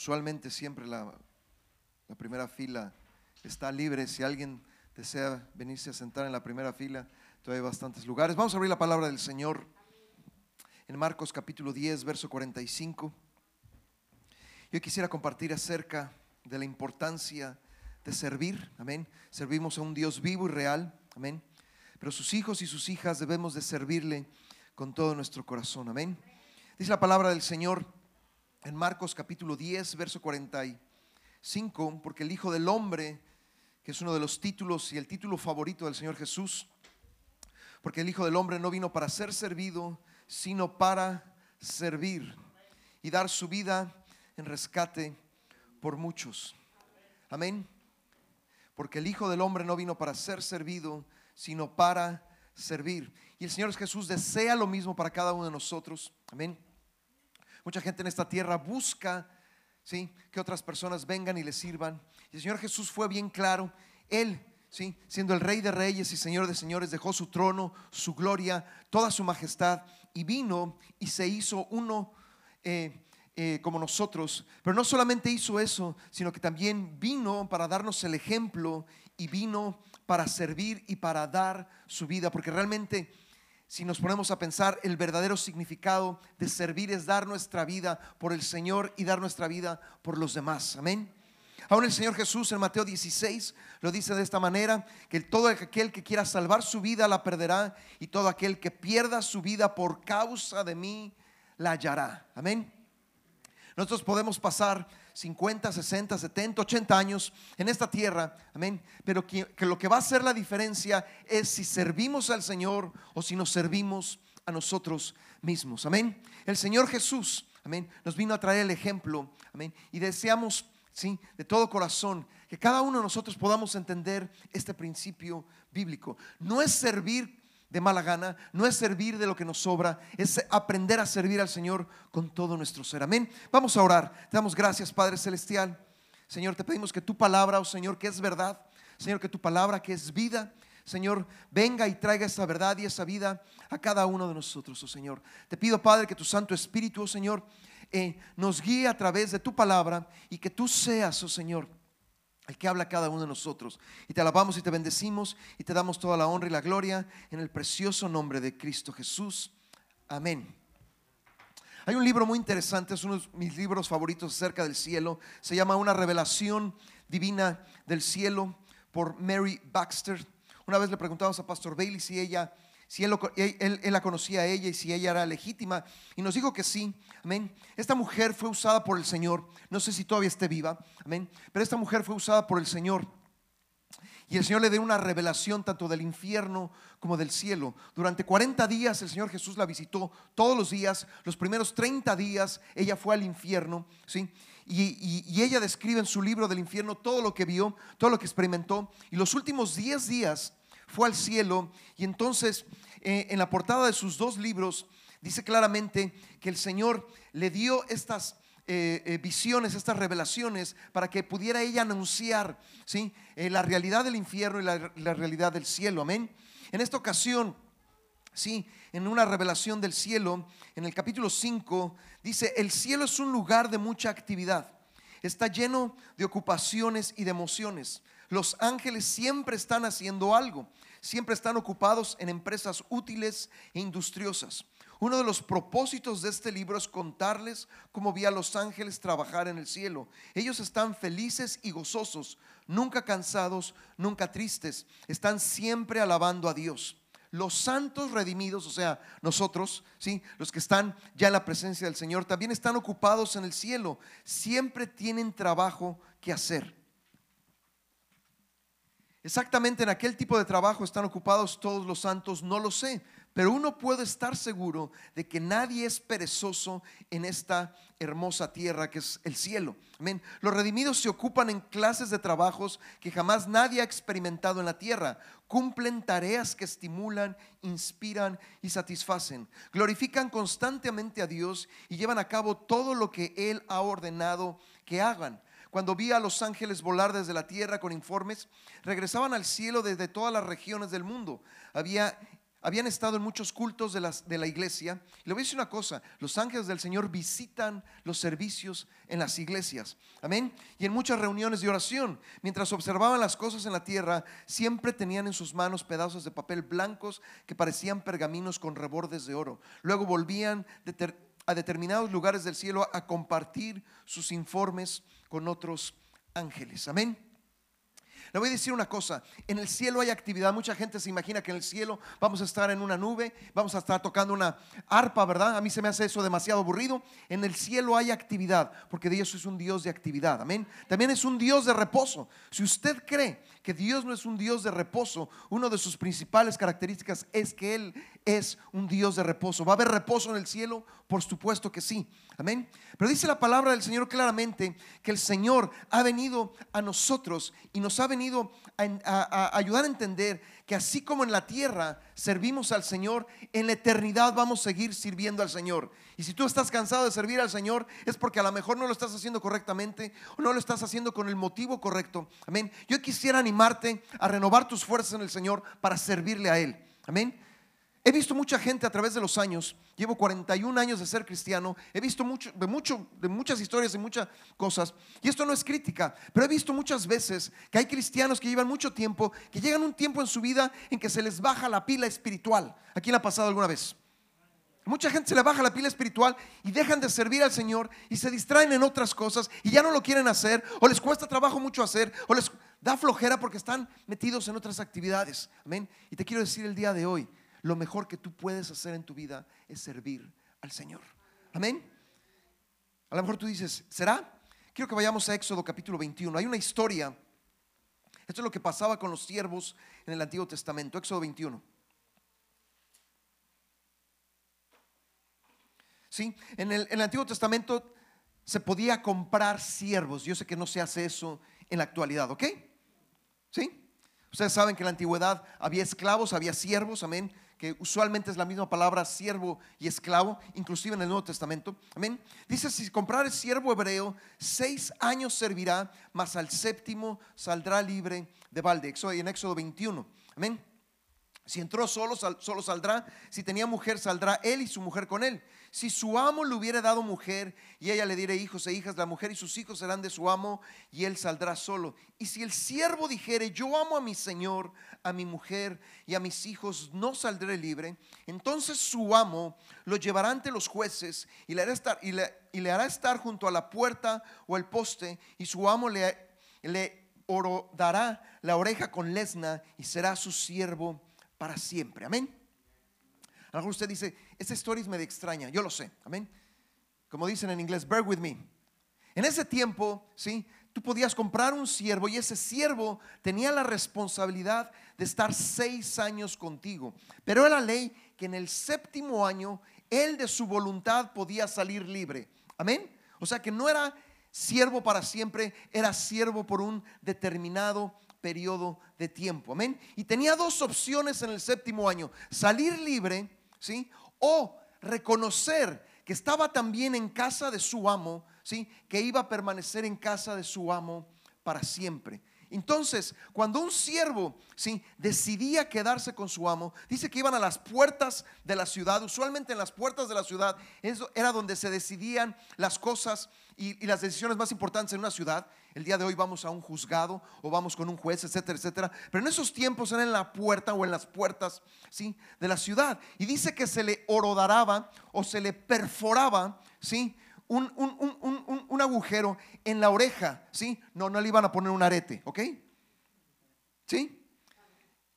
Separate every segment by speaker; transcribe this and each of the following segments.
Speaker 1: Usualmente siempre la, primera fila está libre. Si alguien desea venirse a sentar en la primera fila, todavía hay bastantes lugares. Vamos a abrir la palabra del Señor en Marcos capítulo 10, verso 45. Yo quisiera compartir acerca de la importancia de servir, amén. Servimos a un Dios vivo y real, amén. Pero sus hijos y sus hijas debemos de servirle con todo nuestro corazón, amén. Dice la palabra del Señor en Marcos capítulo 10, verso 45, porque el Hijo del Hombre, que es uno de los títulos y el título favorito del Señor Jesús, porque el Hijo del Hombre no vino para ser servido, sino para servir y dar su vida en rescate por muchos. Amén. Porque el Hijo del Hombre no vino para ser servido, sino para servir. Y el Señor Jesús desea lo mismo para cada uno de nosotros. Amén. Mucha gente en esta tierra busca ¿sí? que otras personas vengan y le sirvan. Y el Señor Jesús fue bien claro. Él, ¿sí? siendo el Rey de Reyes y Señor de Señores, dejó su trono, su gloria, toda su majestad y vino y se hizo uno. Eh, eh, como nosotros, pero no solamente hizo eso, sino que también vino para darnos el ejemplo y vino para servir y para dar su vida, porque realmente si nos ponemos a pensar, el verdadero significado de servir es dar nuestra vida por el Señor y dar nuestra vida por los demás. Amén. Aún el Señor Jesús en Mateo 16 lo dice de esta manera, que todo aquel que quiera salvar su vida la perderá y todo aquel que pierda su vida por causa de mí la hallará. Amén. Nosotros podemos pasar 50, 60, 70, 80 años en esta tierra, amén. Pero que, lo que va a hacer la diferencia es si servimos al Señor o si nos servimos a nosotros mismos, amén. El Señor Jesús, amén, nos vino a traer el ejemplo, amén. Y deseamos, sí, de todo corazón, que cada uno de nosotros podamos entender este principio bíblico. No es servir de mala gana, no es servir de lo que nos sobra, es aprender a servir al Señor con todo nuestro ser. Amén. Vamos a orar. Te damos gracias, Padre Celestial. Señor, te pedimos que tu palabra, oh Señor, que es verdad, Señor, que tu palabra, que es vida, Señor, venga y traiga esa verdad y esa vida a cada uno de nosotros, oh Señor. Te pido, Padre, que tu Santo Espíritu, oh Señor, eh, nos guíe a través de tu palabra y que tú seas, oh Señor, el que habla cada uno de nosotros. Y te alabamos y te bendecimos y te damos toda la honra y la gloria en el precioso nombre de Cristo Jesús. Amén. Hay un libro muy interesante, es uno de mis libros favoritos acerca del cielo. Se llama Una revelación divina del cielo por Mary Baxter. Una vez le preguntamos a Pastor Bailey si ella si él, la conocía a ella y si ella era legítima. Y nos dijo que sí, amén. Esta mujer fue usada por el Señor. No sé si todavía esté viva, amén. Pero esta mujer fue usada por el Señor. Y el Señor le dio una revelación tanto del infierno como del cielo. Durante 40 días el Señor Jesús la visitó todos los días. Los primeros 30 días ella fue al infierno, ¿sí? Y, ella describe en su libro del infierno todo lo que vio, todo lo que experimentó. Y los últimos 10 días fue al cielo y entonces eh, en la portada de sus dos libros dice claramente que el Señor le dio estas eh, eh, visiones, estas revelaciones, para que pudiera ella anunciar ¿sí? la realidad del infierno y la, realidad del cielo. Amén. En esta ocasión, sí, en una revelación del cielo, en el capítulo 5, dice, el cielo es un lugar de mucha actividad. Está lleno de ocupaciones y de emociones. Los ángeles siempre están haciendo algo, siempre están ocupados en empresas útiles e industriosas. Uno de los propósitos de este libro es contarles cómo vi a los ángeles trabajar en el cielo. Ellos están felices y gozosos, nunca cansados, nunca tristes. Están siempre alabando a Dios. Los santos redimidos, o sea, nosotros, ¿sí? los que están ya en la presencia del Señor, también están ocupados en el cielo. Siempre tienen trabajo que hacer. Exactamente en aquel tipo de trabajo están ocupados todos los santos, no lo sé, pero uno puede estar seguro de que nadie es perezoso en esta hermosa tierra que es el cielo. Amén. Los redimidos se ocupan en clases de trabajos que jamás nadie ha experimentado en la tierra. Cumplen tareas que estimulan, inspiran y satisfacen. Glorifican constantemente a Dios y llevan a cabo todo lo que Él ha ordenado que hagan. Cuando vi a los ángeles volar desde la tierra con informes, regresaban al cielo desde todas las regiones del mundo. Había habían estado en muchos cultos de, las, de la iglesia. Le voy a decir una cosa, los ángeles del Señor visitan los servicios en las iglesias. Amén. Y en muchas reuniones de oración, mientras observaban las cosas en la tierra, siempre tenían en sus manos pedazos de papel blancos que parecían pergaminos con rebordes de oro. Luego volvían a determinados lugares del cielo a compartir sus informes con otros ángeles. Amén. Le voy a decir una cosa, en el cielo hay actividad, mucha gente se imagina que en el cielo vamos a estar en una nube, vamos a estar tocando una arpa, ¿verdad? A mí se me hace eso demasiado aburrido. En el cielo hay actividad, porque Dios es un Dios de actividad, amén. También es un Dios de reposo. Si usted cree que Dios no es un Dios de reposo, una de sus principales características es que Él es un Dios de reposo. ¿Va a haber reposo en el cielo? Por supuesto que sí. Amén. Pero dice la palabra del Señor claramente que el Señor ha venido a nosotros y nos ha venido a, ayudar a entender que así como en la tierra servimos al Señor, en la eternidad vamos a seguir sirviendo al Señor. Y si tú estás cansado de servir al Señor, es porque a lo mejor no lo estás haciendo correctamente o no lo estás haciendo con el motivo correcto. Amén. Yo quisiera animarte a renovar tus fuerzas en el Señor para servirle a Él. Amén. He visto mucha gente a través de los años, llevo 41 años de ser cristiano, he visto mucho, de, mucho, de muchas historias y muchas cosas, y esto no es crítica, pero he visto muchas veces que hay cristianos que llevan mucho tiempo, que llegan un tiempo en su vida en que se les baja la pila espiritual. ¿A quién ha pasado alguna vez? Mucha gente se le baja la pila espiritual y dejan de servir al Señor y se distraen en otras cosas y ya no lo quieren hacer o les cuesta trabajo mucho hacer o les da flojera porque están metidos en otras actividades. Amén. Y te quiero decir el día de hoy, lo mejor que tú puedes hacer en tu vida es servir al Señor. Amén. A lo mejor tú dices, ¿será? Quiero que vayamos a Éxodo capítulo 21. Hay una historia. Esto es lo que pasaba con los siervos en el Antiguo Testamento. Éxodo 21. ¿Sí? En el, Antiguo Testamento se podía comprar siervos. Yo sé que no se hace eso en la actualidad, ¿ok? ¿Sí? Ustedes saben que en la antigüedad había esclavos, había siervos, amén que usualmente es la misma palabra siervo y esclavo, inclusive en el Nuevo Testamento. Amén. Dice, si comprar el siervo hebreo, seis años servirá, mas al séptimo saldrá libre de balde. En Éxodo 21. Amén. Si entró solo, solo saldrá. Si tenía mujer, saldrá él y su mujer con él. Si su amo le hubiera dado mujer y ella le diera hijos e hijas, la mujer y sus hijos serán de su amo y él saldrá solo. Y si el siervo dijere, yo amo a mi señor, a mi mujer y a mis hijos, no saldré libre, entonces su amo lo llevará ante los jueces y le hará estar, y le, hará estar junto a la puerta o el poste y su amo le, le dará la oreja con lesna y será su siervo para siempre. Amén. A lo mejor usted dice, esta historia es medio extraña, yo lo sé, amén. Como dicen en inglés, bear with me. En ese tiempo, ¿sí? Tú podías comprar un siervo y ese siervo tenía la responsabilidad de estar seis años contigo. Pero era ley que en el séptimo año él de su voluntad podía salir libre. Amén. O sea que no era siervo para siempre, era siervo por un determinado periodo de tiempo. Amén. Y tenía dos opciones en el séptimo año, salir libre ¿sí? O reconocer que estaba también en casa de su amo, ¿sí? Que iba a permanecer en casa de su amo para siempre. Entonces, cuando un siervo ¿sí? decidía quedarse con su amo, dice que iban a las puertas de la ciudad, usualmente en las puertas de la ciudad, eso era donde se decidían las cosas y, las decisiones más importantes en una ciudad. El día de hoy vamos a un juzgado o vamos con un juez, etcétera, etcétera. Pero en esos tiempos eran en la puerta o en las puertas ¿sí? de la ciudad. Y dice que se le orodaraba o se le perforaba ¿sí? un, un, agujero en la oreja, ¿sí? No, no le iban a poner un arete, ¿ok? ¿Sí?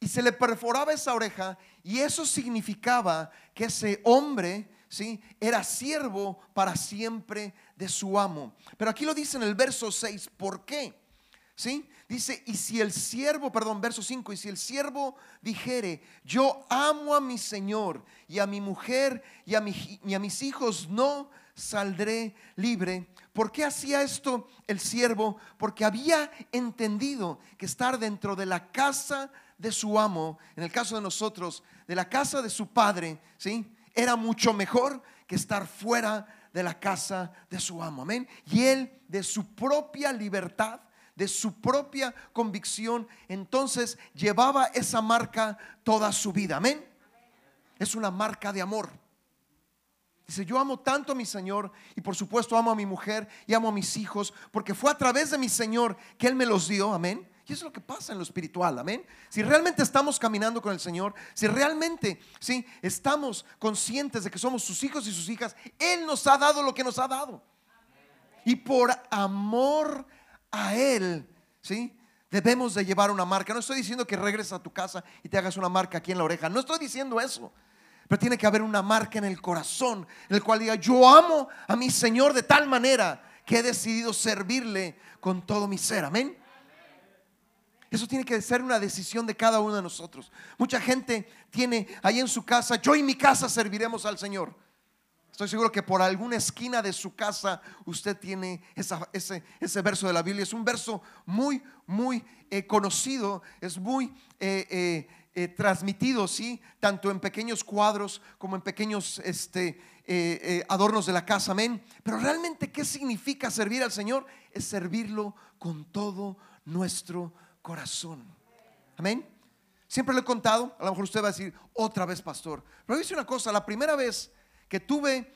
Speaker 1: Y se le perforaba esa oreja y eso significaba que ese hombre, Era siervo para siempre de su amo. Pero aquí lo dice en el verso 6, ¿por qué? ¿Sí? Dice, y si el siervo, perdón, verso 5, y si el siervo dijere, yo amo a mi Señor y a mi mujer y a, y a mis hijos, no saldré libre. ¿Por qué hacía esto el siervo? Porque había entendido que estar dentro de la casa de su amo, en el caso de nosotros, de la casa de su padre, ¿sí? Era mucho mejor que estar fuera de la casa de su amo. Amén. Y él de su propia libertad, de su propia convicción, entonces llevaba esa marca toda su vida. Amén. Es una marca de amor. Dice, yo amo tanto a mi Señor y por supuesto amo a mi mujer y amo a mis hijos porque fue a través de mi Señor que Él me los dio, amén. Y eso es lo que pasa en lo espiritual, amén. Si realmente estamos caminando con el Señor, si realmente, sí, estamos conscientes de que somos sus hijos y sus hijas, Él nos ha dado lo que nos ha dado. Y por amor a Él, sí, debemos de llevar una marca. No estoy diciendo que regreses a tu casa y te hagas una marca aquí en la oreja. No estoy diciendo eso. Pero tiene que haber una marca en el corazón, en el cual diga, yo amo a mi Señor de tal manera que he decidido servirle con todo mi ser. Amén. Eso tiene que ser una decisión de cada uno de nosotros. Mucha gente tiene ahí en su casa, yo y mi casa serviremos al Señor. Estoy seguro que por alguna esquina de su casa usted tiene ese, ese, verso de la Biblia. Es un verso muy, muy eh, conocido, es muy eh, eh, transmitido, ¿sí? Tanto en pequeños cuadros como en pequeños este, adornos de la casa, amén. Pero realmente, ¿qué significa servir al Señor? Es servirlo con todo nuestro corazón. Amén. Siempre lo he contado, a lo mejor usted va a decir otra vez, pastor. Pero dice una cosa, la primera vez que tuve,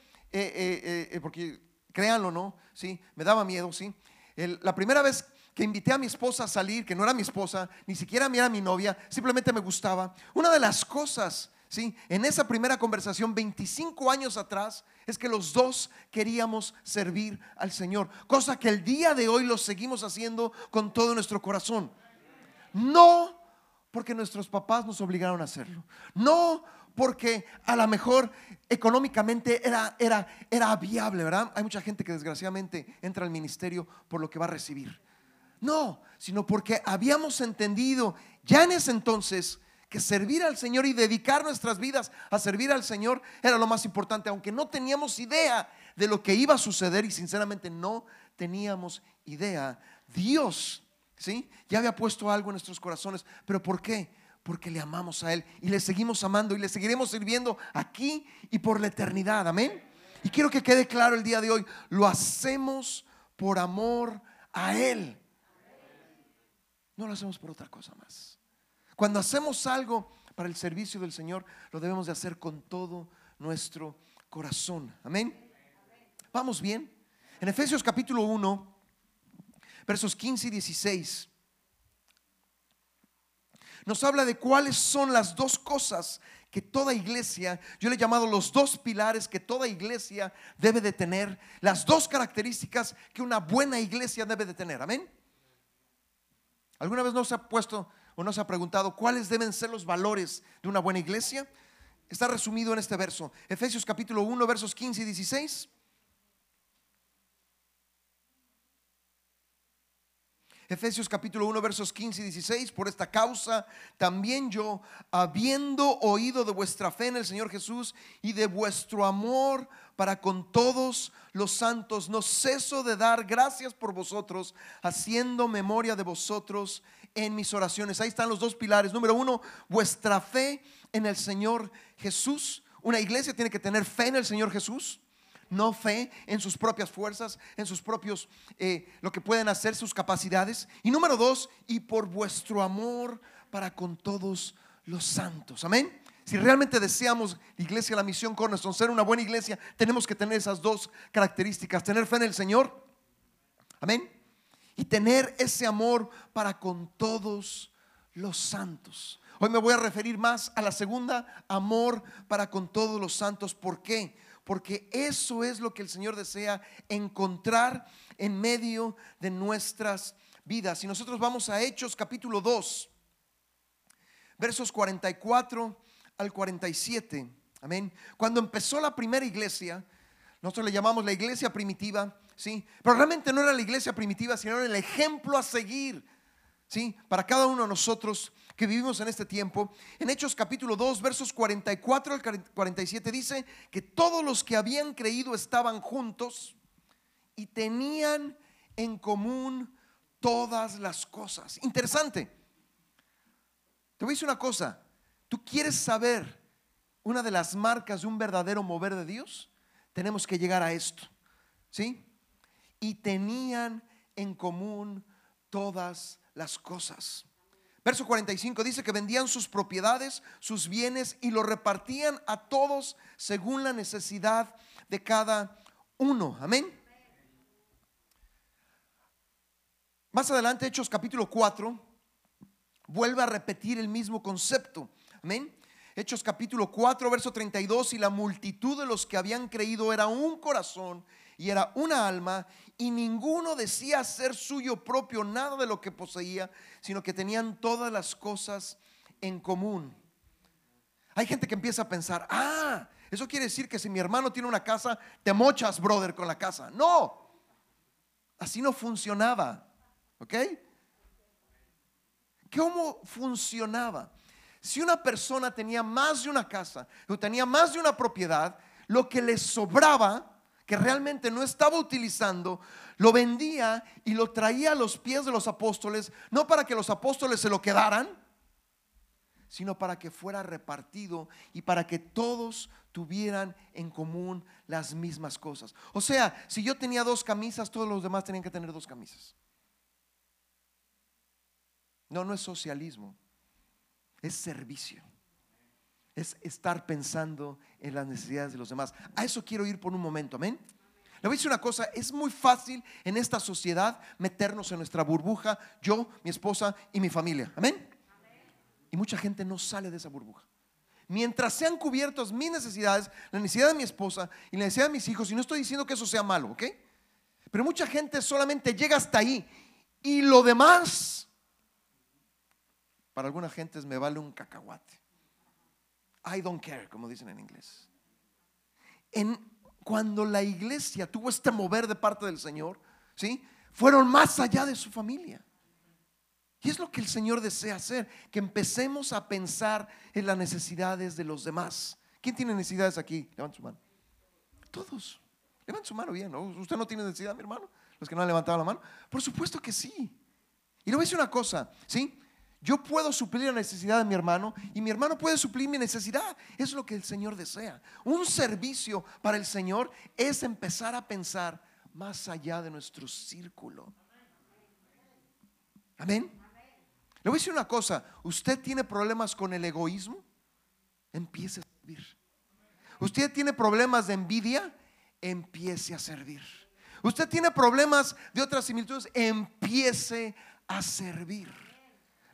Speaker 1: porque créanlo, ¿no? Sí, me daba miedo, ¿sí? la primera vez que invité a mi esposa a salir, que no era mi esposa, ni siquiera era mi novia, simplemente me gustaba. Una de las cosas, ¿sí? En esa primera conversación, 25 años atrás, es que los dos queríamos servir al Señor, cosa que el día de hoy lo seguimos haciendo con todo nuestro corazón. No porque nuestros papás nos obligaron a hacerlo. No porque a lo mejor económicamente era, era, era viable, ¿verdad? Hay mucha gente que desgraciadamente entra al ministerio por lo que va a recibir. No, sino porque habíamos entendido ya en ese entonces que servir al Señor y dedicar nuestras vidas a servir al Señor era lo más importante, aunque no teníamos idea de lo que iba a suceder y sinceramente no teníamos idea. Dios, ¿sí? Ya había puesto algo en nuestros corazones, pero ¿por qué? Porque le amamos a Él y le seguimos amando y le seguiremos sirviendo aquí y por la eternidad. Amén. Y quiero que quede claro el día de hoy, lo hacemos por amor a Él. No lo hacemos por otra cosa más. Cuando hacemos algo para el servicio del Señor, lo debemos de hacer con todo nuestro corazón. Amén. Vamos bien. En Efesios capítulo 1, versos 15 y 16, nos habla de cuáles son las dos cosas que toda iglesia, yo le he llamado los dos pilares que toda iglesia debe de tener, las dos características que una buena iglesia debe de tener. Amén. ¿Alguna vez no se ha puesto o no se ha preguntado cuáles deben ser los valores de una buena iglesia? Está resumido en este verso, Efesios capítulo 1, versos 15 y 16. Efesios capítulo 1 versos 15 y 16, por esta causa también yo, habiendo oído de vuestra fe en el Señor Jesús y de vuestro amor para con todos los santos, no ceso de dar gracias por vosotros, haciendo memoria de vosotros en mis oraciones. Ahí están los dos pilares. Número uno, vuestra fe en el Señor Jesús. Una iglesia tiene que tener fe en el Señor Jesús no fe en sus propias fuerzas, en sus propios, eh, lo que pueden hacer, sus capacidades. Y número dos, y por vuestro amor para con todos los santos. Amén. Si realmente deseamos iglesia, la misión Cornerstone, ser una buena iglesia, tenemos que tener esas dos características, tener fe en el Señor. Amén. Y tener ese amor para con todos los santos. Hoy me voy a referir más a la segunda, amor para con todos los santos. ¿Por qué? Porque eso es lo que el Señor desea encontrar en medio de nuestras vidas. Si nosotros vamos a Hechos capítulo 2, versos 44 al 47, amén. Cuando empezó la primera iglesia, nosotros le llamamos la iglesia primitiva, ¿sí? Pero realmente no era la iglesia primitiva, sino era el ejemplo a seguir, ¿sí? Para cada uno de nosotros que vivimos en este tiempo. En Hechos capítulo 2, versos 44 al 47 dice que todos los que habían creído estaban juntos y tenían en común todas las cosas. Interesante. Te voy a decir una cosa. ¿Tú quieres saber una de las marcas de un verdadero mover de Dios? Tenemos que llegar a esto. ¿Sí? Y tenían en común todas las cosas. Verso 45 dice que vendían sus propiedades, sus bienes y lo repartían a todos según la necesidad de cada uno. Amén. Más adelante, Hechos capítulo 4, vuelve a repetir el mismo concepto. Amén. Hechos capítulo 4, verso 32, y la multitud de los que habían creído era un corazón y era una alma, y ninguno decía ser suyo propio nada de lo que poseía, sino que tenían todas las cosas en común. Hay gente que empieza a pensar, ah, eso quiere decir que si mi hermano tiene una casa, te mochas, brother, con la casa. No, así no funcionaba. ¿Ok? ¿Cómo funcionaba? Si una persona tenía más de una casa o tenía más de una propiedad, lo que le sobraba, que realmente no estaba utilizando, lo vendía y lo traía a los pies de los apóstoles, no para que los apóstoles se lo quedaran, sino para que fuera repartido y para que todos tuvieran en común las mismas cosas. O sea, si yo tenía dos camisas, todos los demás tenían que tener dos camisas. No, no es socialismo, es servicio. Es estar pensando en las necesidades de los demás. A eso quiero ir por un momento, amén. Le voy a decir una cosa, es muy fácil en esta sociedad meternos en nuestra burbuja, yo, mi esposa y mi familia, amén. Y mucha gente no sale de esa burbuja. Mientras sean cubiertos mis necesidades, la necesidad de mi esposa y la necesidad de mis hijos, y no estoy diciendo que eso sea malo, ¿ok? Pero mucha gente solamente llega hasta ahí y lo demás para alguna gente me vale un cacahuate. I don't care, como dicen en inglés. En, cuando la iglesia tuvo este mover de parte del Señor, ¿sí? Fueron más allá de su familia. Y es lo que el Señor desea hacer, que empecemos a pensar en las necesidades de los demás. ¿Quién tiene necesidades aquí? Levanten su mano. Todos. Levanten su mano bien. ¿Usted no tiene necesidad, mi hermano? Los que no han levantado la mano. Por supuesto que sí. Y le voy a decir una cosa, ¿sí? Yo puedo suplir la necesidad de mi hermano y mi hermano puede suplir mi necesidad. Es lo que el Señor desea. Un servicio para el Señor es empezar a pensar más allá de nuestro círculo. Amén. Le voy a decir una cosa, usted tiene problemas con el egoísmo, empiece a servir. Usted tiene problemas de envidia, empiece a servir. Usted tiene problemas de otras similitudes, empiece a servir.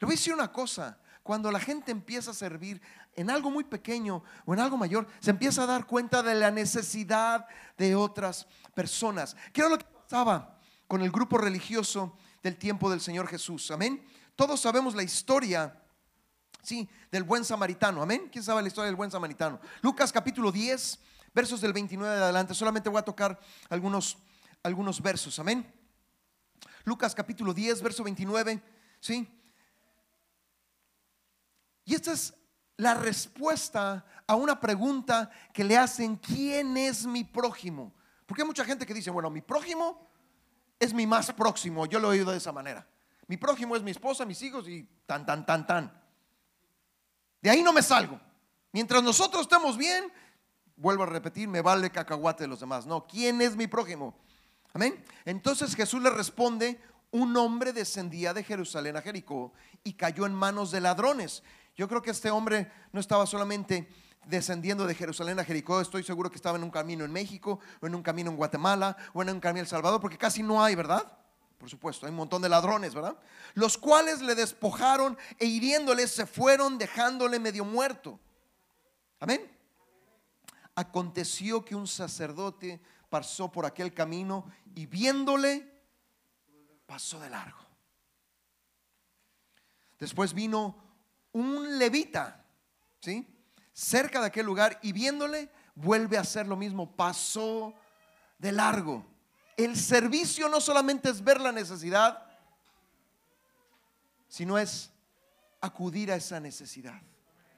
Speaker 1: Le voy a decir una cosa, cuando la gente empieza a servir en algo muy pequeño o en algo mayor, se empieza a dar cuenta de la necesidad de otras personas. ¿Qué era lo que pasaba con el grupo religioso del tiempo del Señor Jesús? Amén. Todos sabemos la historia, sí, del buen samaritano. Amén. ¿Quién sabe la historia del buen samaritano? Lucas capítulo 10, versos del 29 de adelante. Solamente voy a tocar algunos, algunos versos. Amén. Lucas capítulo 10, verso 29, sí. Y esta es la respuesta a una pregunta que le hacen, ¿quién es mi prójimo? Porque hay mucha gente que dice, bueno, mi prójimo es mi más próximo, yo lo he oído de esa manera. Mi prójimo es mi esposa, mis hijos y tan, tan, tan, tan. De ahí no me salgo. Mientras nosotros estemos bien, vuelvo a repetir, me vale cacahuate de los demás. No, ¿quién es mi prójimo? Amén. Entonces Jesús le responde, un hombre descendía de Jerusalén a Jericó y cayó en manos de ladrones yo creo que este hombre no estaba solamente descendiendo de Jerusalén a Jericó, estoy seguro que estaba en un camino en México, o en un camino en Guatemala, o en un camino en El Salvador, porque casi no hay, ¿verdad? Por supuesto, hay un montón de ladrones, ¿verdad? Los cuales le despojaron e hiriéndole se fueron dejándole medio muerto. Amén. Aconteció que un sacerdote pasó por aquel camino y viéndole, pasó de largo. Después vino un levita, ¿sí? Cerca de aquel lugar y viéndole, vuelve a hacer lo mismo, pasó de largo. El servicio no solamente es ver la necesidad, sino es acudir a esa necesidad.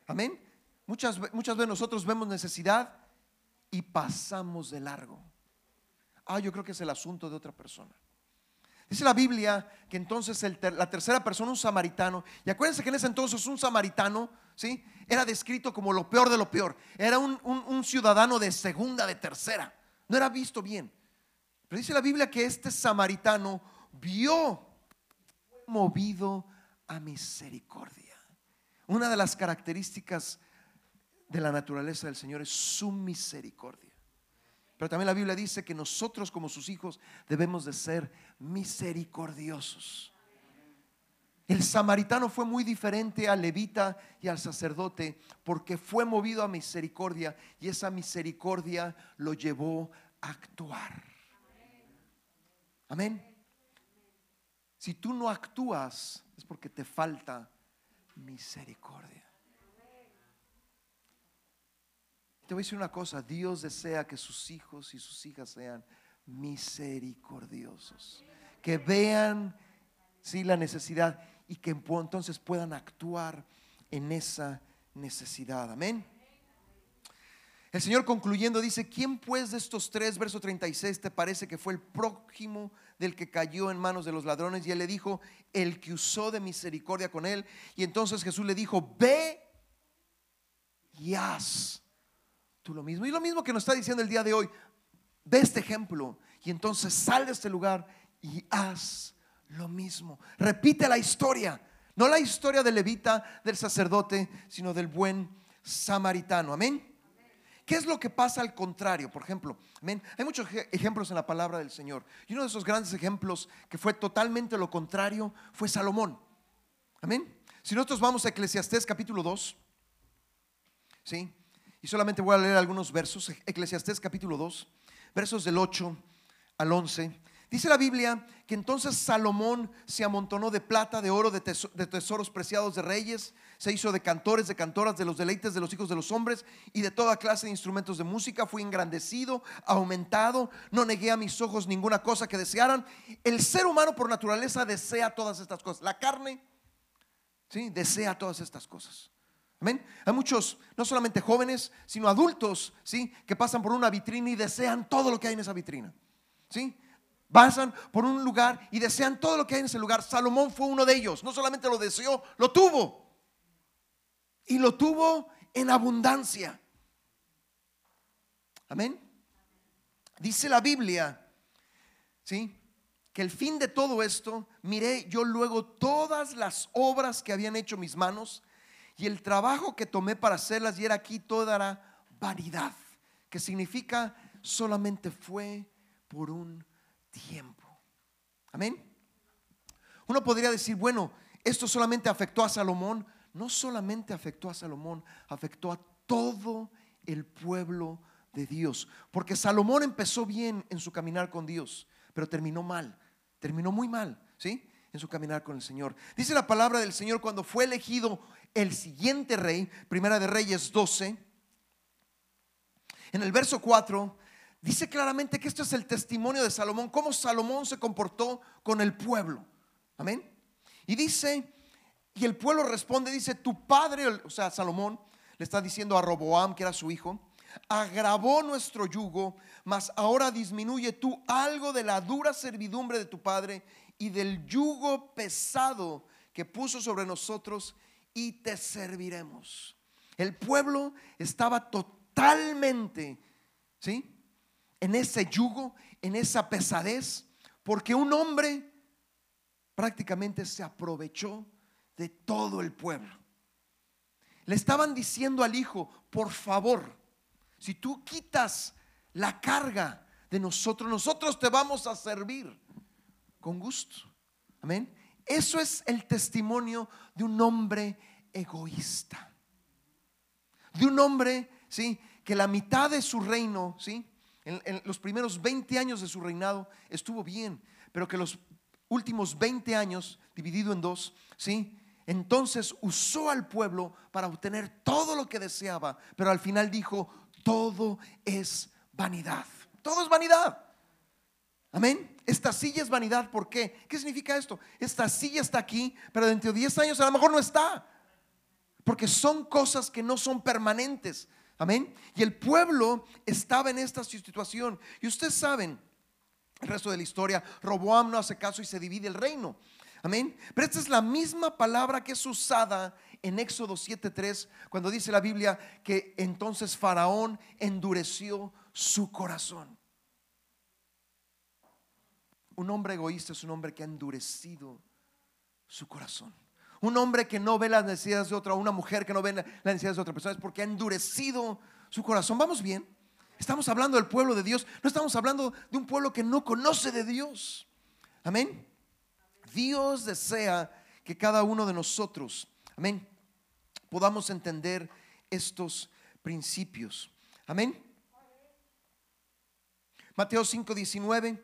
Speaker 1: Amén. Muchas, muchas veces nosotros vemos necesidad y pasamos de largo. Ah, yo creo que es el asunto de otra persona. Dice la Biblia que entonces la tercera persona, un samaritano, y acuérdense que en ese entonces un samaritano, ¿sí? Era descrito como lo peor de lo peor. Era un, un ciudadano de segunda, de tercera. No era visto bien. Pero dice la Biblia que este samaritano vio, movido a misericordia. Una de las características de la naturaleza del Señor es su misericordia. Pero también la Biblia dice que nosotros como sus hijos debemos de ser misericordiosos. El samaritano fue muy diferente al levita y al sacerdote porque fue movido a misericordia y esa misericordia lo llevó a actuar. Amén. Si tú no actúas es porque te falta misericordia. Te voy a decir una cosa, Dios desea que sus hijos y sus hijas sean misericordiosos, que vean sí la necesidad y que entonces puedan actuar en esa necesidad. Amén. El Señor concluyendo dice, ¿quién pues de estos tres, verso 36, te parece que fue el prójimo del que cayó en manos de los ladrones? Y él le dijo, el que usó de misericordia con él. Y entonces Jesús le dijo, ve y haz tú lo mismo. Y lo mismo que nos está diciendo el día de hoy, ve este ejemplo y entonces sal de este lugar y haz lo mismo. Repite la historia, no la historia del levita, del sacerdote, sino del buen samaritano. Amén. ¿Qué es lo que pasa al contrario? Por ejemplo. Hay muchos ejemplos en la palabra del Señor. Y uno de esos grandes ejemplos que fue totalmente lo contrario fue Salomón. Amén. Si nosotros vamos a Eclesiastés capítulo 2, ¿sí? Y solamente voy a leer algunos versos. Eclesiastés capítulo 2, versos del 8 al 11. Dice la Biblia que entonces Salomón se amontonó de plata, de oro, de, tesoros preciados de reyes, se hizo de cantores, de cantoras, de los deleites de los hijos de los hombres y de toda clase de instrumentos de música. Fui engrandecido, aumentado, no negué a mis ojos ninguna cosa que desearan. El ser humano por naturaleza desea todas estas cosas. La carne, ¿sí? Desea todas estas cosas. Hay muchos, no solamente jóvenes, sino adultos, ¿sí? Que pasan por una vitrina y desean todo lo que hay en esa vitrina. ¿Sí? pasan por un lugar y desean todo lo que hay en ese lugar. Salomón fue uno de ellos. No solamente lo deseó, lo tuvo. Y lo tuvo en abundancia. Amén. Dice la Biblia, ¿sí? Que el fin de todo esto, miré yo luego todas las obras que habían hecho mis manos y el trabajo que tomé para hacerlas y era aquí toda la vanidad, que significa solamente fue por un tiempo. Amén. Uno podría decir, bueno, esto solamente afectó a Salomón. No solamente afectó a Salomón, afectó a todo el pueblo de Dios. Porque Salomón empezó bien en su caminar con Dios, pero terminó mal. Terminó muy mal, ¿sí? En su caminar con el Señor. Dice la palabra del Señor cuando fue elegido el siguiente rey, Primera de Reyes 12. En el verso 4 dice claramente que esto es el testimonio de Salomón, cómo Salomón se comportó con el pueblo. Amén. Y dice, y el pueblo responde, dice, tu padre, o sea, Salomón le está diciendo a Roboam, que era su hijo, agravó nuestro yugo, mas ahora disminuye tú algo de la dura servidumbre de tu padre y del yugo pesado que puso sobre nosotros y te serviremos. El pueblo estaba totalmente, ¿sí? en ese yugo, en esa pesadez, porque un hombre prácticamente se aprovechó de todo el pueblo. Le estaban diciendo al hijo, por favor, si tú quitas la carga de nosotros, nosotros te vamos a servir con gusto. Amén. Eso es el testimonio de un hombre egoísta. De un hombre, ¿sí? Que la mitad de su reino, ¿sí? en, los primeros 20 años de su reinado estuvo bien, pero que los últimos 20 años, dividido en dos, ¿sí? Entonces usó al pueblo para obtener todo lo que deseaba, pero al final dijo, todo es vanidad. Todo es vanidad. Amén. Esta silla es vanidad. ¿Por qué? ¿Qué significa esto? Esta silla está aquí, pero dentro de 10 años a lo mejor no está. Porque son cosas que no son permanentes. Amén. Y el pueblo estaba en esta situación. Y ustedes saben, el resto de la historia, Roboam no hace caso y se divide el reino. Amén. Pero esta es la misma palabra que es usada en Éxodo 7:3, cuando dice la Biblia que entonces Faraón endureció su corazón. Un hombre egoísta es un hombre que ha endurecido su corazón. Un hombre que no ve las necesidades de otra, una mujer que no ve las necesidades de otra persona, es porque ha endurecido su corazón. Vamos bien. Estamos hablando del pueblo de Dios, no estamos hablando de un pueblo que no conoce de Dios. Amén. Dios desea que cada uno de nosotros, amén, podamos entender estos principios. Amén. Mateo 5:19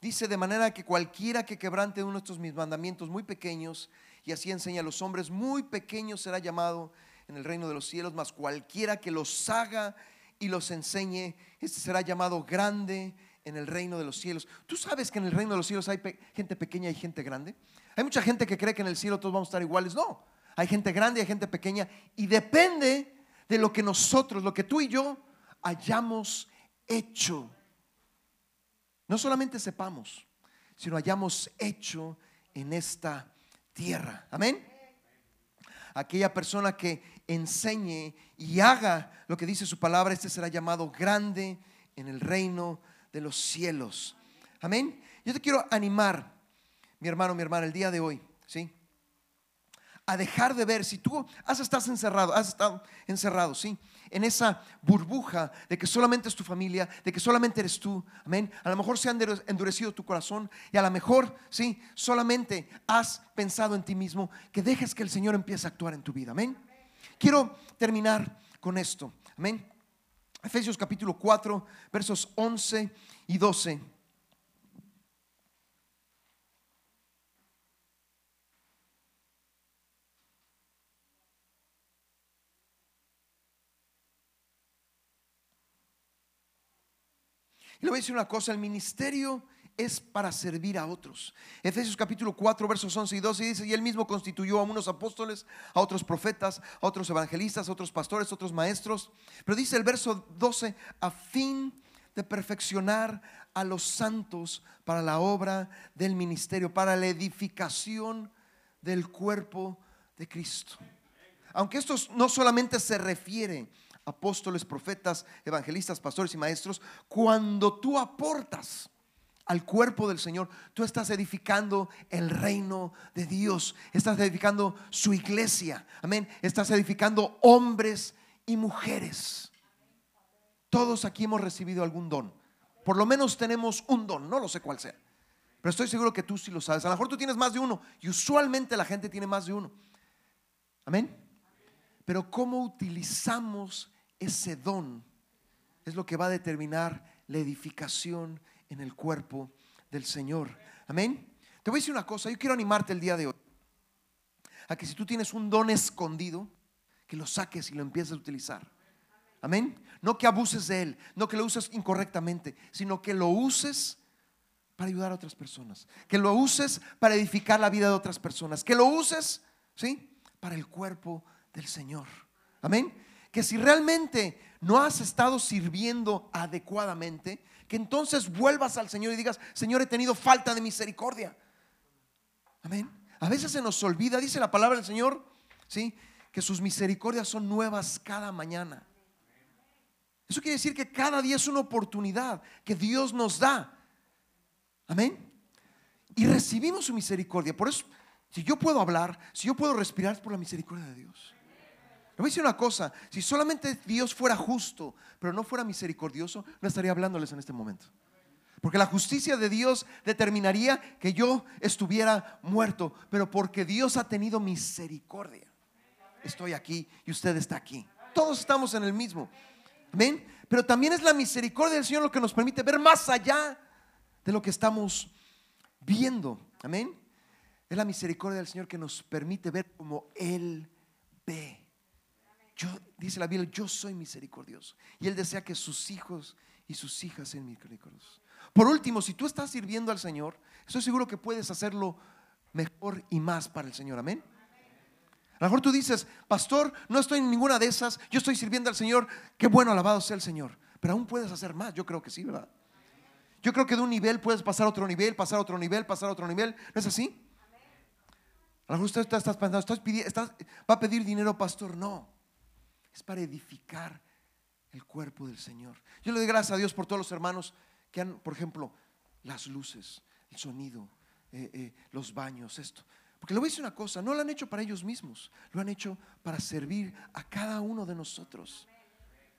Speaker 1: dice de manera que cualquiera que quebrante uno de estos mis mandamientos muy pequeños y así enseña a los hombres muy pequeños será llamado en el reino de los cielos, mas cualquiera que los haga y los enseñe, este será llamado grande en el reino de los cielos. ¿Tú sabes que en el reino de los cielos hay gente pequeña y gente grande? Hay mucha gente que cree que en el cielo todos vamos a estar iguales. No, hay gente grande y hay gente pequeña y depende de lo que nosotros, lo que tú y yo hayamos hecho. No solamente sepamos, sino hayamos hecho en esta tierra. Amén. Aquella persona que enseñe y haga lo que dice su palabra, este será llamado grande en el reino de los cielos. Amén. Yo te quiero animar, mi hermano, mi hermana, el día de hoy, ¿sí? A dejar de ver, si tú has estado encerrado, has estado encerrado, ¿sí? En esa burbuja de que solamente es tu familia, de que solamente eres tú, amén. A lo mejor se ha endurecido tu corazón y a lo mejor, ¿sí? Solamente has pensado en ti mismo, que dejes que el Señor empiece a actuar en tu vida, amén. Quiero terminar con esto. Amén. Efesios capítulo 4, versos 11 y 12. Y le voy a decir una cosa, el ministerio es para servir a otros. Efesios capítulo 4, versos 11 y 12 dice, y él mismo constituyó a unos apóstoles, a otros profetas, a otros evangelistas, a otros pastores, a otros maestros. Pero dice el verso 12, a fin de perfeccionar a los santos para la obra del ministerio, para la edificación del cuerpo de Cristo. Aunque esto no solamente se refiere apóstoles, profetas, evangelistas, pastores y maestros, cuando tú aportas, al cuerpo del Señor, tú estás edificando el reino de Dios, estás edificando su iglesia, amén, estás edificando hombres y mujeres. Todos aquí hemos recibido algún don, por lo menos tenemos un don, no lo sé cuál sea, pero estoy seguro que tú sí lo sabes. A lo mejor tú tienes más de uno y usualmente la gente tiene más de uno, amén. Pero cómo utilizamos ese don es lo que va a determinar la edificación en el cuerpo del Señor. Amén. Te voy a decir una cosa, yo quiero animarte el día de hoy a que si tú tienes un don escondido, que lo saques y lo empieces a utilizar. Amén. No que abuses de él, no que lo uses incorrectamente, sino que lo uses para ayudar a otras personas, que lo uses para edificar la vida de otras personas, que lo uses, ¿sí? Para el cuerpo del Señor. Amén. Que si realmente no has estado sirviendo adecuadamente, que entonces vuelvas al Señor y digas, Señor, he tenido falta de misericordia. Amén. A veces se nos olvida, dice la palabra del Señor, ¿sí? Que sus misericordias son nuevas cada mañana. Eso quiere decir que cada día es una oportunidad que Dios nos da. Amén. Y recibimos su misericordia. Por eso, si yo puedo hablar, si yo puedo respirar, es por la misericordia de Dios. Le voy a decir una cosa, si solamente Dios fuera justo, pero no fuera misericordioso, no estaría hablándoles en este momento. Porque la justicia de Dios determinaría que yo estuviera muerto, pero porque Dios ha tenido misericordia. Estoy aquí y usted está aquí. Todos estamos en el mismo. Amén. Pero también es la misericordia del Señor lo que nos permite ver más allá de lo que estamos viendo. Amén. Es la misericordia del Señor que nos permite ver como Él ve. Yo, dice la Biblia, yo soy misericordioso. Y Él desea que sus hijos y sus hijas sean misericordiosos. Por último, si tú estás sirviendo al Señor, estoy seguro que puedes hacerlo mejor y más para el Señor. Amén. A lo mejor tú dices, pastor, no estoy en ninguna de esas, yo estoy sirviendo al Señor, qué bueno, alabado sea el Señor. Pero aún puedes hacer más, yo creo que sí, ¿verdad? Yo creo que de un nivel puedes pasar a otro nivel, pasar a otro nivel, pasar a otro nivel. ¿No es así? A lo mejor usted está, pensando, ¿va a pedir dinero, pastor? No es para edificar el cuerpo del Señor. Yo le doy gracias a Dios por todos los hermanos que han, por ejemplo, las luces, el sonido, eh, eh, los baños, esto. Porque le voy a decir una cosa, no lo han hecho para ellos mismos, lo han hecho para servir a cada uno de nosotros.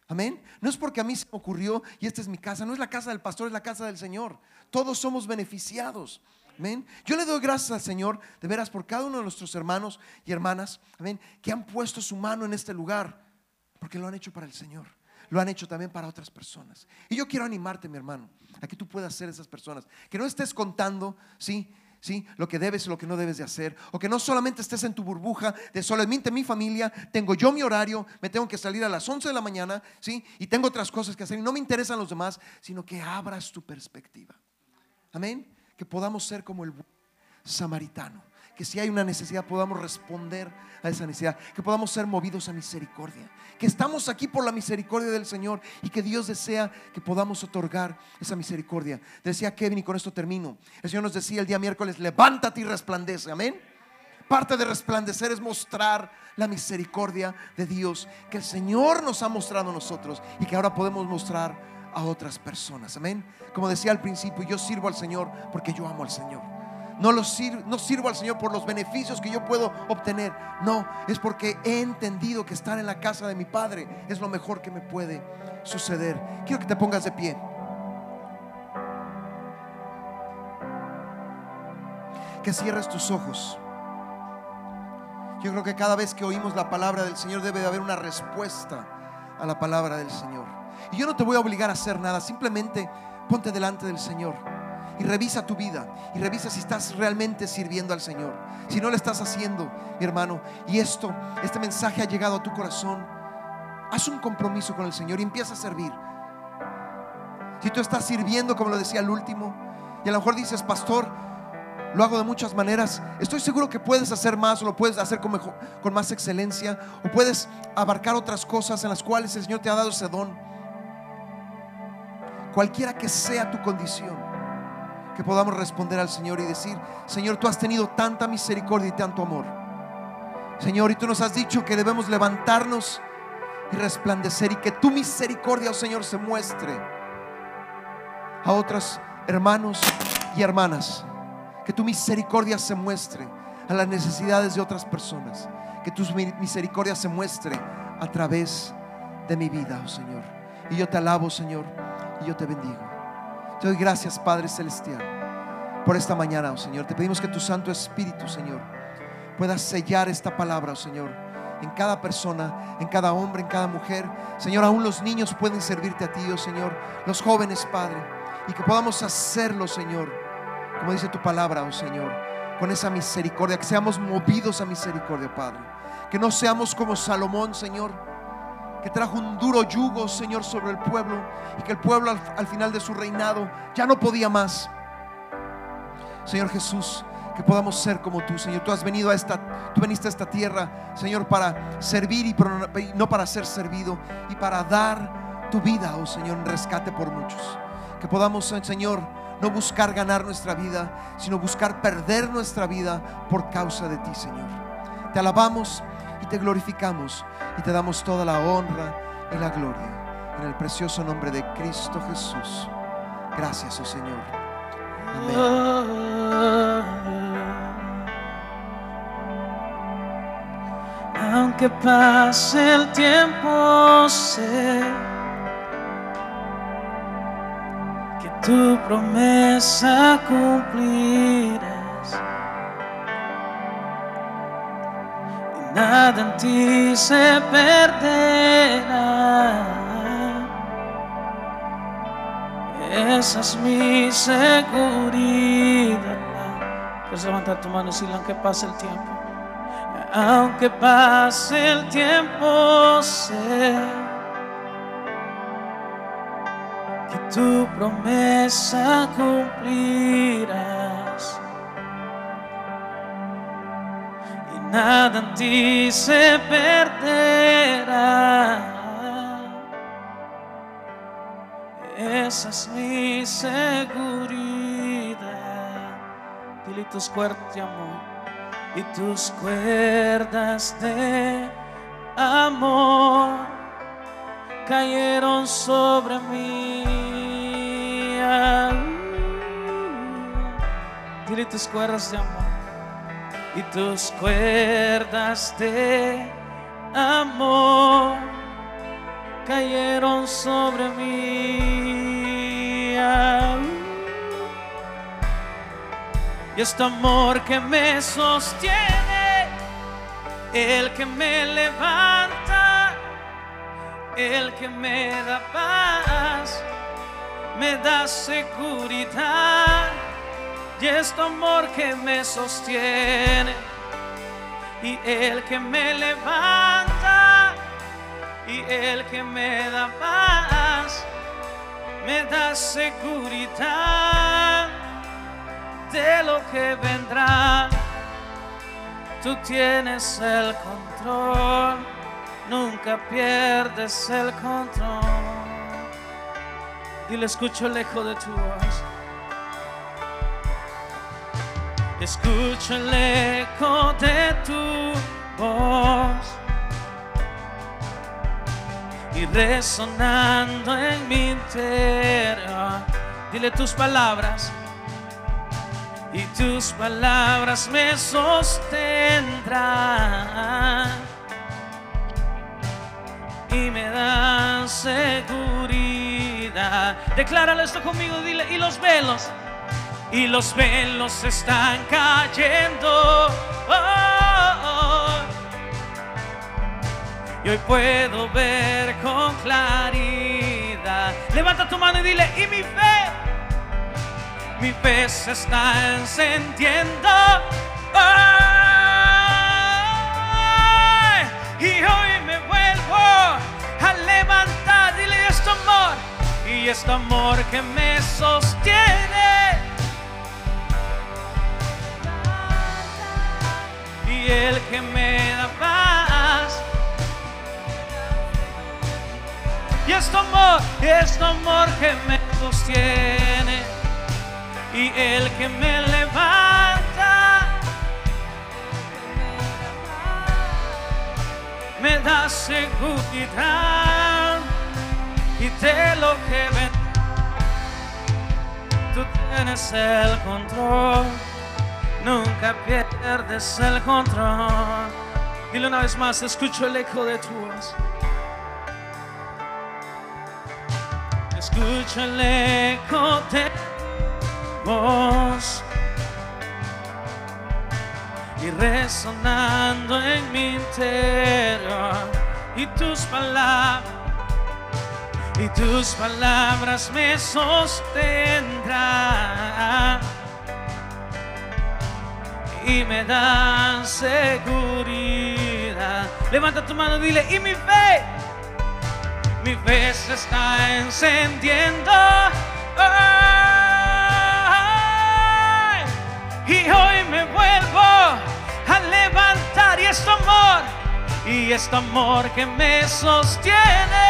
Speaker 1: Amén. No es porque a mí se me ocurrió y esta es mi casa, no es la casa del pastor, es la casa del Señor. Todos somos beneficiados. Amén. Yo le doy gracias al Señor de veras por cada uno de nuestros hermanos y hermanas, amén, que han puesto su mano en este lugar, porque lo han hecho para el Señor. Lo han hecho también para otras personas. Y yo quiero animarte, mi hermano, a que tú puedas ser esas personas. Que no estés contando, ¿sí? ¿sí? Lo que debes y lo que no debes de hacer. O que no solamente estés en tu burbuja de solamente mi familia, tengo yo mi horario, me tengo que salir a las 11 de la mañana, ¿sí? Y tengo otras cosas que hacer y no me interesan los demás, sino que abras tu perspectiva. Amén. Que podamos ser como el samaritano que si hay una necesidad podamos responder a esa necesidad, que podamos ser movidos a misericordia, que estamos aquí por la misericordia del Señor y que Dios desea que podamos otorgar esa misericordia. Decía Kevin y con esto termino. El Señor nos decía el día miércoles, levántate y resplandece, amén. Parte de resplandecer es mostrar la misericordia de Dios que el Señor nos ha mostrado a nosotros y que ahora podemos mostrar a otras personas. Amén. Como decía al principio, yo sirvo al Señor porque yo amo al Señor. No, sirvo, no sirvo al Señor por los beneficios que yo puedo obtener. No, es porque he entendido que estar en la casa de mi Padre es lo mejor que me puede suceder. Quiero que te pongas de pie. Que cierres tus ojos. Yo creo que cada vez que oímos la palabra del Señor debe de haber una respuesta a la palabra del Señor. Y yo no te voy a obligar a hacer nada, simplemente ponte delante del Señor y revisa tu vida y revisa si estás realmente sirviendo al Señor. Si no lo estás haciendo, mi hermano, y esto, este mensaje ha llegado a tu corazón, haz un compromiso con el Señor y empieza a servir. Si tú estás sirviendo, como lo decía el último, y a lo mejor dices, pastor, lo hago de muchas maneras. Estoy seguro que puedes hacer más o lo puedes hacer con, mejor, con más excelencia o puedes abarcar otras cosas en las cuales el Señor te ha dado ese don. Cualquiera que sea tu condición, que podamos responder al Señor y decir, Señor, tú has tenido tanta misericordia y tanto amor. Señor, y tú nos has dicho que debemos levantarnos y resplandecer y que tu misericordia, oh Señor, se muestre a otros hermanos y hermanas. Que tu misericordia se muestre a las necesidades de otras personas. Que tu misericordia se muestre a través de mi vida, oh Señor. Y yo te alabo, Señor, y yo te bendigo. Te doy gracias, Padre Celestial, por esta mañana, oh Señor. Te pedimos que tu Santo Espíritu, Señor, pueda sellar esta palabra, oh Señor, en cada persona, en cada hombre, en cada mujer. Señor, aún los niños pueden servirte a ti, oh Señor, los jóvenes, Padre, y que podamos hacerlo, Señor, como dice tu palabra, oh Señor, con esa misericordia, que seamos movidos a misericordia, Padre. Que no seamos como Salomón, Señor que trajo un duro yugo, Señor, sobre el pueblo y que el pueblo al, final de su reinado ya no podía más. Señor Jesús, que podamos ser como tú, Señor. Tú has venido a esta, tú veniste a esta tierra, Señor, para servir y no para ser servido y para dar tu vida, oh Señor, en rescate por muchos. Que podamos, Señor, no buscar ganar nuestra vida, sino buscar perder nuestra vida por causa de ti, Señor. Te alabamos y te glorificamos y te damos toda la honra y la gloria en el precioso nombre de Cristo Jesús. Gracias, oh Señor. Amén.
Speaker 2: Aunque pase el tiempo, sé que tu promesa cumplirá. Nada en ti se perderá. Esa es mi seguridad. Puedes levantar tu mano decirle aunque pase el tiempo. Aunque pase el tiempo, sé que tu promesa cumplirás. Nada en ti se perderá. Esa es mi seguridad. Dile tus cuerdas de amor y tus cuerdas de amor cayeron sobre mí. Dile tus cuerdas de amor y tus cuerdas de amor cayeron sobre mí. Y este amor que me sostiene, el que me levanta, el que me da paz, me da seguridad. Y este amor que me sostiene y el que me levanta y el que me da paz, me da seguridad de lo que vendrá. Tú tienes el control, nunca pierdes el control. Y le escucho eco de tu voz. Escucho el eco de tu voz y resonando en mi interior. Dile tus palabras y tus palabras me sostendrán y me dan seguridad. Decláralo esto conmigo, dile, y los velos y los velos están cayendo. Y hoy puedo ver con claridad. Levanta tu mano y dile, y mi fe, mi fe se está encendiendo. y hoy me vuelvo a levantar. Dile este amor y este amor que me sostiene el que me da paz. Y este amor, este amor que me sostiene y el que me levanta. Me da seguridad y de lo que ven, tú tienes el control nunca pierdes el control. Dile una vez más, escucho el eco de tu voz. Escucho el eco de tu voz. Y resonando en mi interior. Y tus palabras, y tus palabras me sostendrán y me dan seguridad. Levanta tu mano, dile, y mi fe, mi fe se está encendiendo. y hoy me vuelvo a levantar y este amor, y este amor que me sostiene,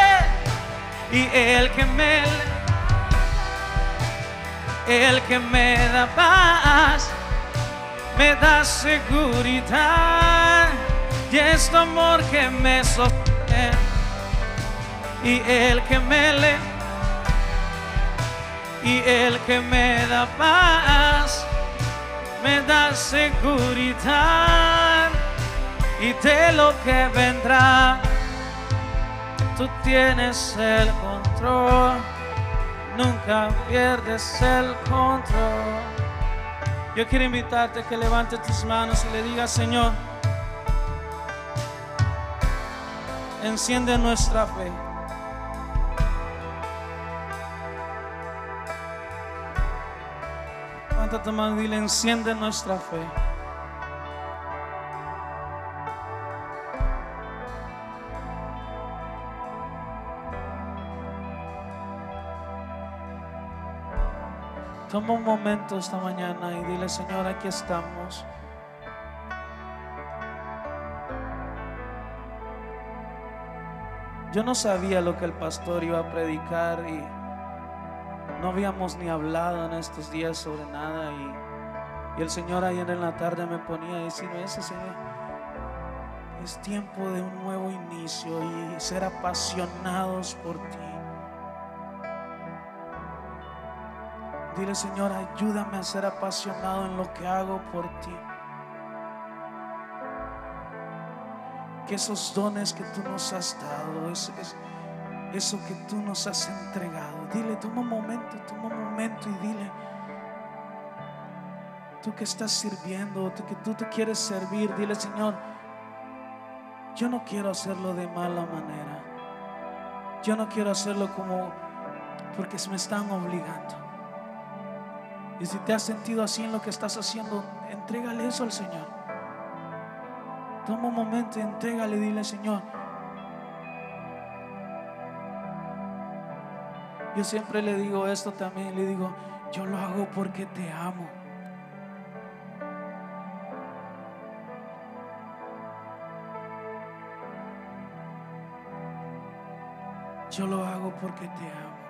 Speaker 2: y el que me el que me da paz me da seguridad y este amor que me sostiene y el que me le y el que me da paz me da seguridad y de lo que vendrá tú tienes el control nunca pierdes el control yo quiero invitarte a que levante tus manos y le digas, Señor, enciende nuestra fe. Levanta tu mano y dile, enciende nuestra fe. Toma un momento esta mañana y dile, Señor, aquí estamos. Yo no sabía lo que el pastor iba a predicar y no habíamos ni hablado en estos días sobre nada y, el Señor ayer en la tarde me ponía a decir, ese Señor, es tiempo de un nuevo inicio y ser apasionados por ti. Dile, Señor, ayúdame a ser apasionado en lo que hago por ti. que esos dones que tú nos has dado, es, es- eso que tú nos has entregado, dile, toma un momento, toma un momento y dile, tú que estás sirviendo, tú que tú te quieres servir, dile, Señor, yo no quiero hacerlo de mala manera. Yo no quiero hacerlo como porque me están obligando. Y si te has sentido así en lo que estás haciendo, entrégale eso al Señor. Toma un momento entrégale, dile, Señor. Yo siempre le digo esto también, le digo, yo lo hago porque te amo. Yo lo hago porque te amo.